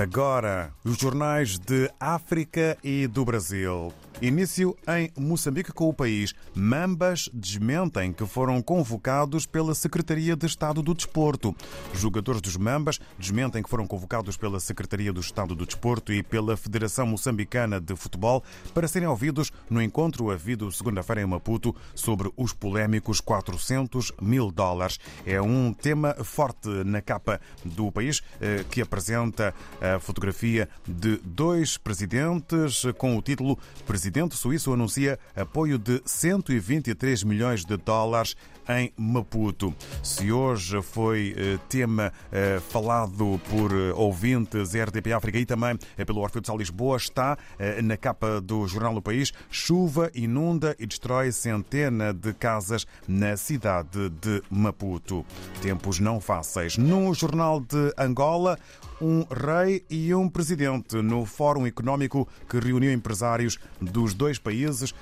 Agora, os jornais de África e do Brasil. Início em Moçambique com o país. Mambas desmentem que foram convocados pela Secretaria de Estado do Desporto. Jogadores dos Mambas desmentem que foram convocados pela Secretaria do Estado do Desporto e pela Federação Moçambicana de Futebol para serem ouvidos no encontro havido segunda-feira em Maputo sobre os polémicos 400 mil dólares. É um tema forte na capa do país eh, que apresenta a fotografia de dois presidentes com o título Presidente suíço anuncia apoio de 123 milhões de dólares em Maputo. Se hoje foi eh, tema eh, falado por eh, ouvintes RDP África e também pelo Orfeu de Sal Lisboa, está na capa do jornal do País. Chuva inunda e destrói centena de casas na cidade de Maputo. Tempos não fáceis. No jornal de Angola, um rei e um presidente no Fórum Económico que reuniu empresários dos dois países.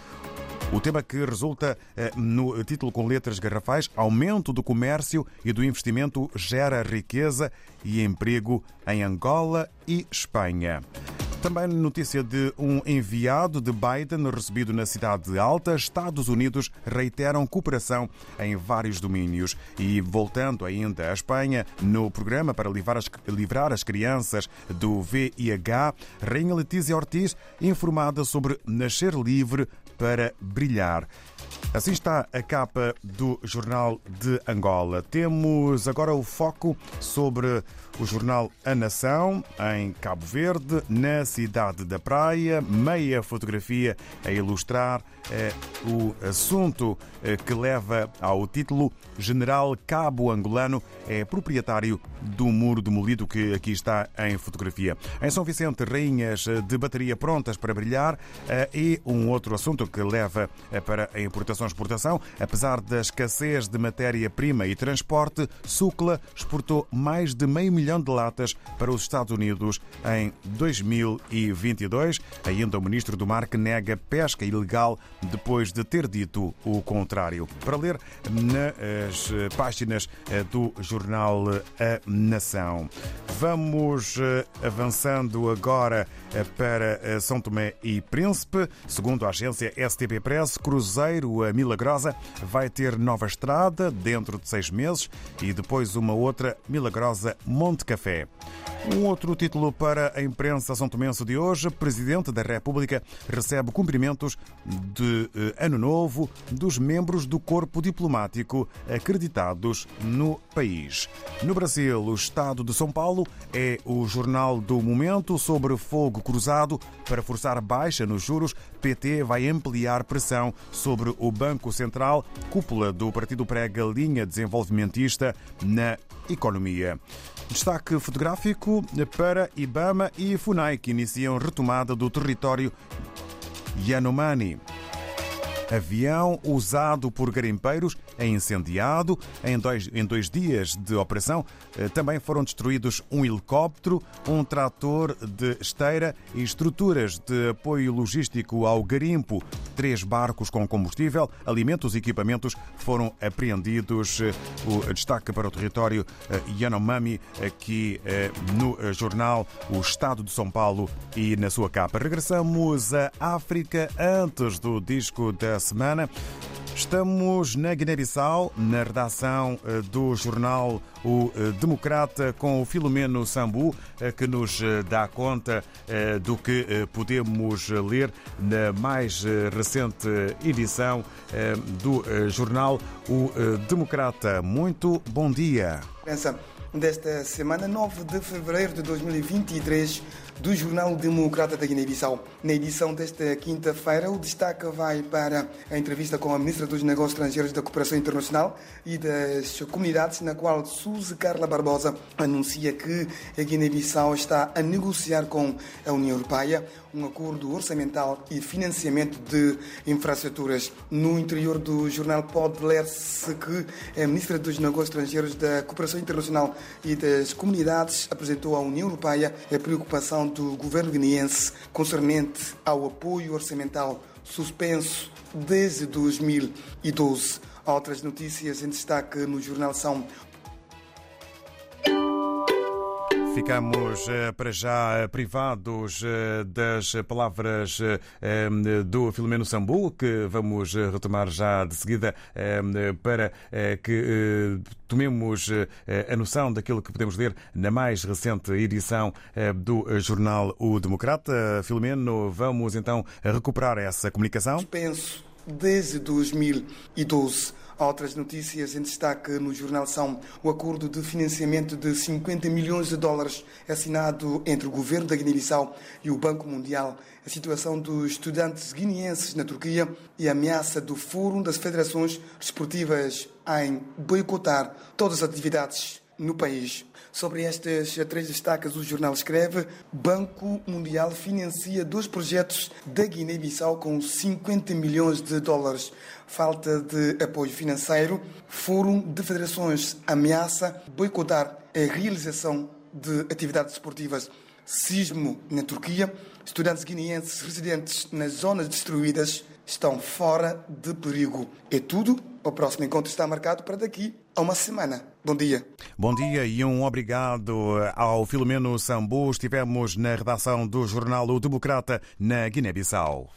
O tema que resulta eh, no título com letras garrafais: Aumento do comércio e do investimento gera riqueza e emprego em Angola e Espanha. Também notícia de um enviado de Biden recebido na cidade alta. Estados Unidos reiteram cooperação em vários domínios. E voltando ainda à Espanha, no programa para livrar as, livrar as crianças do VIH, Rainha Letícia Ortiz informada sobre nascer livre para brilhar. Assim está a capa do Jornal de Angola. Temos agora o foco sobre o jornal A Nação, em Cabo Verde, na cidade da Praia. Meia fotografia a ilustrar eh, o assunto eh, que leva ao título General Cabo Angolano é proprietário do muro demolido que aqui está em fotografia. Em São Vicente, rainhas de bateria prontas para brilhar eh, e um outro assunto que leva eh, para a importação-exportação. Apesar da escassez de matéria-prima e transporte, Sucla exportou mais de meio milhão milhão de latas para os Estados Unidos em 2022. Ainda o ministro do Mar que nega pesca ilegal depois de ter dito o contrário. Para ler nas páginas do jornal A Nação. Vamos eh, avançando agora eh, para eh, São Tomé e Príncipe. Segundo a agência STP Press, Cruzeiro a Milagrosa vai ter nova estrada dentro de seis meses e depois uma outra Milagrosa Monte Café. Um outro título para a imprensa são tomense de hoje. Presidente da República recebe cumprimentos de eh, Ano Novo dos membros do corpo diplomático acreditados no país. No Brasil, o Estado de São Paulo é o jornal do momento sobre fogo cruzado para forçar baixa nos juros. PT vai ampliar pressão sobre o Banco Central. Cúpula do partido prega linha desenvolvimentista na economia. Destaque fotográfico para Ibama e FUNAI, que iniciam retomada do território Yanomami. Avião usado por garimpeiros é incendiado. Em dois, em dois dias de operação eh, também foram destruídos um helicóptero, um trator de esteira e estruturas de apoio logístico ao garimpo. Três barcos com combustível, alimentos e equipamentos foram apreendidos. Eh, o destaque para o território eh, Yanomami, aqui no jornal O Estado de São Paulo e na sua capa. Regressamos à África antes do disco da semana. Estamos na Guiné-Bissau, na redação eh, do jornal O eh, Democrata, com o Filomeno Sambu, eh, que nos dá conta do que podemos ler na mais recente edição do jornal O Democrata. Muito bom dia. Desta semana, 9 de fevereiro de 2023 do Jornal Democrata da Guiné-Bissau. Na edição desta quinta-feira, o destaque vai para a entrevista com a Ministra dos Negócios Estrangeiros da Cooperação Internacional e das Comunidades, na qual Suzy Carla Barbosa anuncia que a Guiné-Bissau está a negociar com a União Europeia um acordo orçamental e financiamento de infraestruturas. No interior do jornal pode ler-se que a Ministra dos Negócios Estrangeiros da Cooperação Internacional e das Comunidades apresentou à União Europeia a preocupação do governo guineense concernente ao apoio orçamental suspenso desde 2012. Outras notícias em destaque no jornal são Ficamos eh, para já eh, privados eh, das palavras do Filomeno Sambu, que vamos retomar já de seguida para que tomemos a noção daquilo que podemos ler na mais recente edição do jornal O Democrata. Filomeno, vamos então recuperar essa comunicação? Penso desde 2012 Outras notícias em destaque no jornal são o acordo de financiamento de 50 milhões de dólares assinado entre o governo da Guiné-Bissau e o Banco Mundial, a situação dos estudantes guineenses na Turquia e a ameaça do Fórum das Federações Desportivas em boicotar todas as atividades no país. Sobre estas três destaques, o jornal escreve: Banco Mundial financia dois projetos da Guiné-Bissau com 50 milhões de dólares. Falta de apoio financeiro. Fórum de Federações ameaça boicotar a realização de atividades esportivas. Sismo na Turquia. Estudantes guineenses residentes nas zonas destruídas estão fora de perigo. É tudo. O próximo encontro está marcado para daqui a uma semana. Bom dia. Bom dia e um obrigado ao Filomeno Sambu. Estivemos na redação do jornal O Democrata, na Guiné-Bissau.